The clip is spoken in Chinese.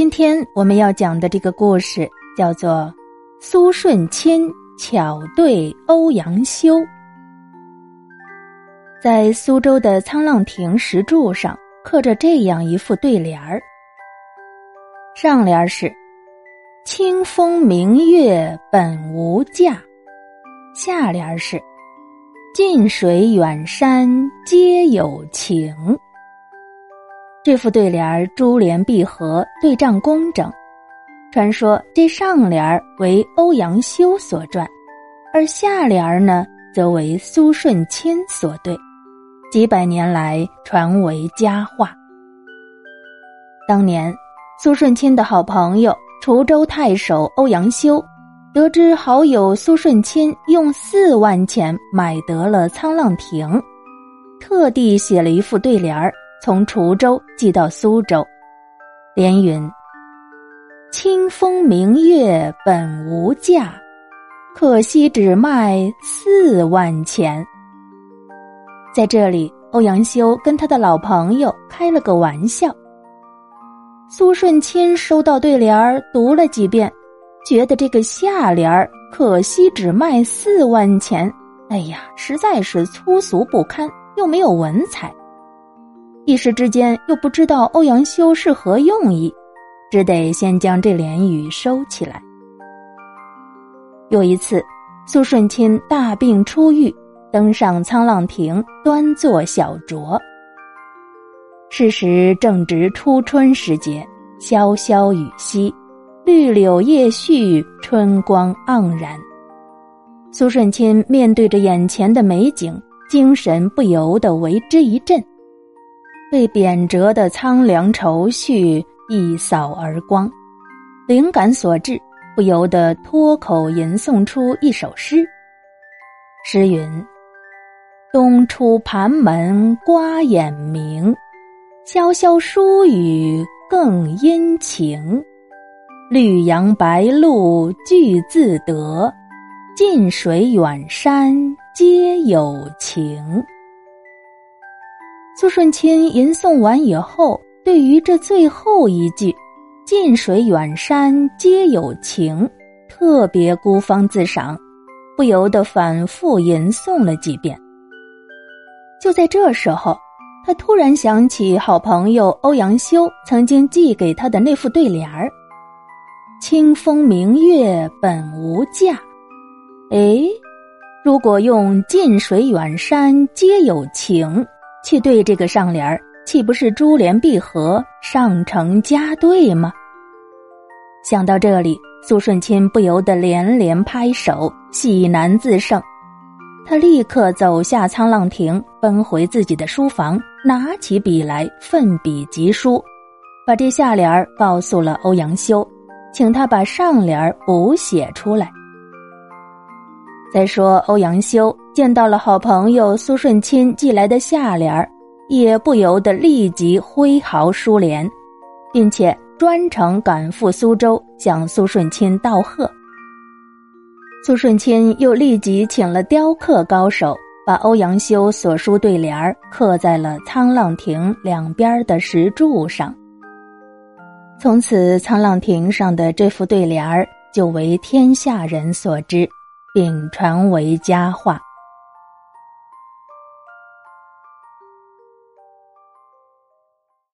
今天我们要讲的这个故事叫做《苏舜钦巧对欧阳修》。在苏州的沧浪亭石柱上刻着这样一副对联儿，上联是“清风明月本无价”，下联是“近水远山皆有情”。这副对联珠联璧合，对仗工整。传说这上联为欧阳修所撰，而下联呢则为苏舜钦所对，几百年来传为佳话。当年，苏舜钦的好朋友滁州太守欧阳修，得知好友苏舜钦用四万钱买得了沧浪亭，特地写了一副对联。从滁州寄到苏州，连云：“清风明月本无价，可惜只卖四万钱。”在这里，欧阳修跟他的老朋友开了个玩笑。苏舜钦收到对联儿，读了几遍，觉得这个下联儿“可惜只卖四万钱”，哎呀，实在是粗俗不堪，又没有文采。一时之间又不知道欧阳修是何用意，只得先将这联语收起来。有一次，苏舜钦大病初愈，登上沧浪亭端坐小酌。是时正值初春时节，潇潇雨淅，绿柳叶絮，春光盎然。苏舜钦面对着眼前的美景，精神不由得为之一振。被贬谪的苍凉愁绪一扫而光，灵感所致，不由得脱口吟诵出一首诗。诗云：“东出盘门瓜眼明，潇潇疏雨更阴晴。绿杨白鹭俱自得，近水远山皆有情。”苏舜钦吟诵完以后，对于这最后一句“近水远山皆有情”，特别孤芳自赏，不由得反复吟诵了几遍。就在这时候，他突然想起好朋友欧阳修曾经寄给他的那副对联儿：“清风明月本无价。”哎，如果用“近水远山皆有情”。去对这个上联儿，岂不是珠联璧合、上乘加对吗？想到这里，苏舜钦不由得连连拍手，喜难自胜。他立刻走下沧浪亭，奔回自己的书房，拿起笔来，奋笔疾书，把这下联儿告诉了欧阳修，请他把上联儿补写出来。再说，欧阳修见到了好朋友苏舜钦寄来的下联儿，也不由得立即挥毫书联，并且专程赶赴苏州向苏舜钦道贺。苏舜钦又立即请了雕刻高手，把欧阳修所书对联儿刻在了沧浪亭两边的石柱上。从此，沧浪亭上的这副对联儿就为天下人所知。并传为佳话。